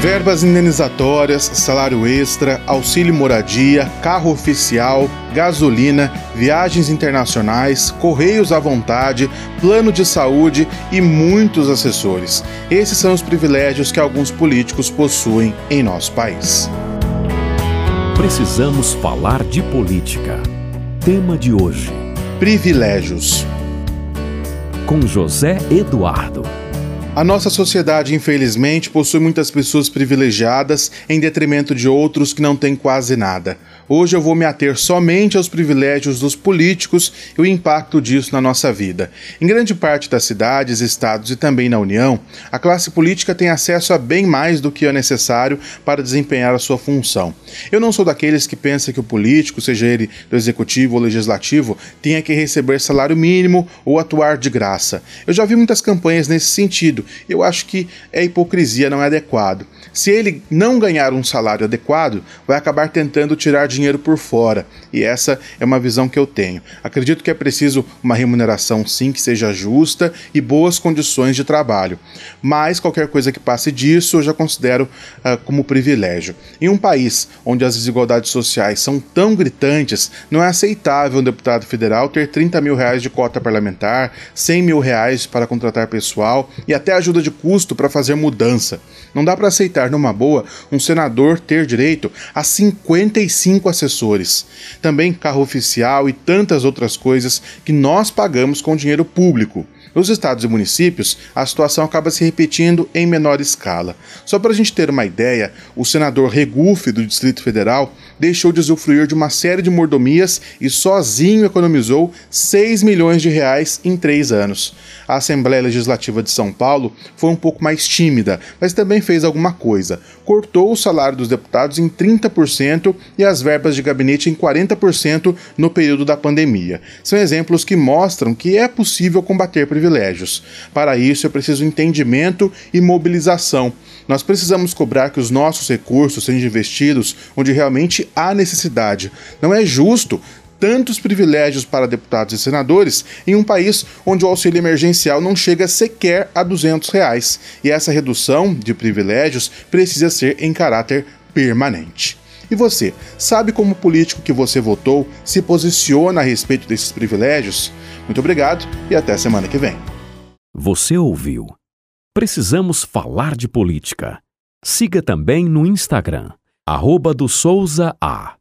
Verbas indenizatórias, salário extra, auxílio moradia, carro oficial, gasolina, viagens internacionais, correios à vontade, plano de saúde e muitos assessores. Esses são os privilégios que alguns políticos possuem em nosso país. Precisamos falar de política. Tema de hoje: Privilégios. Com José Eduardo. A nossa sociedade, infelizmente, possui muitas pessoas privilegiadas em detrimento de outros que não têm quase nada. Hoje eu vou me ater somente aos privilégios dos políticos e o impacto disso na nossa vida. Em grande parte das cidades, estados e também na União, a classe política tem acesso a bem mais do que é necessário para desempenhar a sua função. Eu não sou daqueles que pensam que o político, seja ele do executivo ou legislativo, tenha que receber salário mínimo ou atuar de graça. Eu já vi muitas campanhas nesse sentido. Eu acho que é hipocrisia, não é adequado. Se ele não ganhar um salário adequado, vai acabar tentando tirar dinheiro por fora. E essa é uma visão que eu tenho. Acredito que é preciso uma remuneração, sim, que seja justa e boas condições de trabalho. Mas qualquer coisa que passe disso eu já considero uh, como privilégio. Em um país onde as desigualdades sociais são tão gritantes, não é aceitável um deputado federal ter 30 mil reais de cota parlamentar, 100 mil reais para contratar pessoal e até ajuda de custo para fazer mudança. Não dá para aceitar numa boa um senador ter direito a 55 assessores, também carro oficial e tantas outras coisas que nós pagamos com dinheiro público. Nos estados e municípios, a situação acaba se repetindo em menor escala. Só para a gente ter uma ideia, o senador Regufe, do Distrito Federal, deixou de usufruir de uma série de mordomias e sozinho economizou 6 milhões de reais em três anos. A Assembleia Legislativa de São Paulo foi um pouco mais tímida, mas também fez alguma coisa. Cortou o salário dos deputados em 30% e as verbas de gabinete em 40% no período da pandemia. São exemplos que mostram que é possível combater privilégios. Para isso é preciso entendimento e mobilização. Nós precisamos cobrar que os nossos recursos sejam investidos onde realmente há necessidade. Não é justo tantos privilégios para deputados e senadores em um país onde o auxílio emergencial não chega sequer a 200 reais. E essa redução de privilégios precisa ser em caráter permanente. E você, sabe como o político que você votou se posiciona a respeito desses privilégios? Muito obrigado e até semana que vem. Você ouviu? Precisamos falar de política. Siga também no Instagram, arroba do Souza A.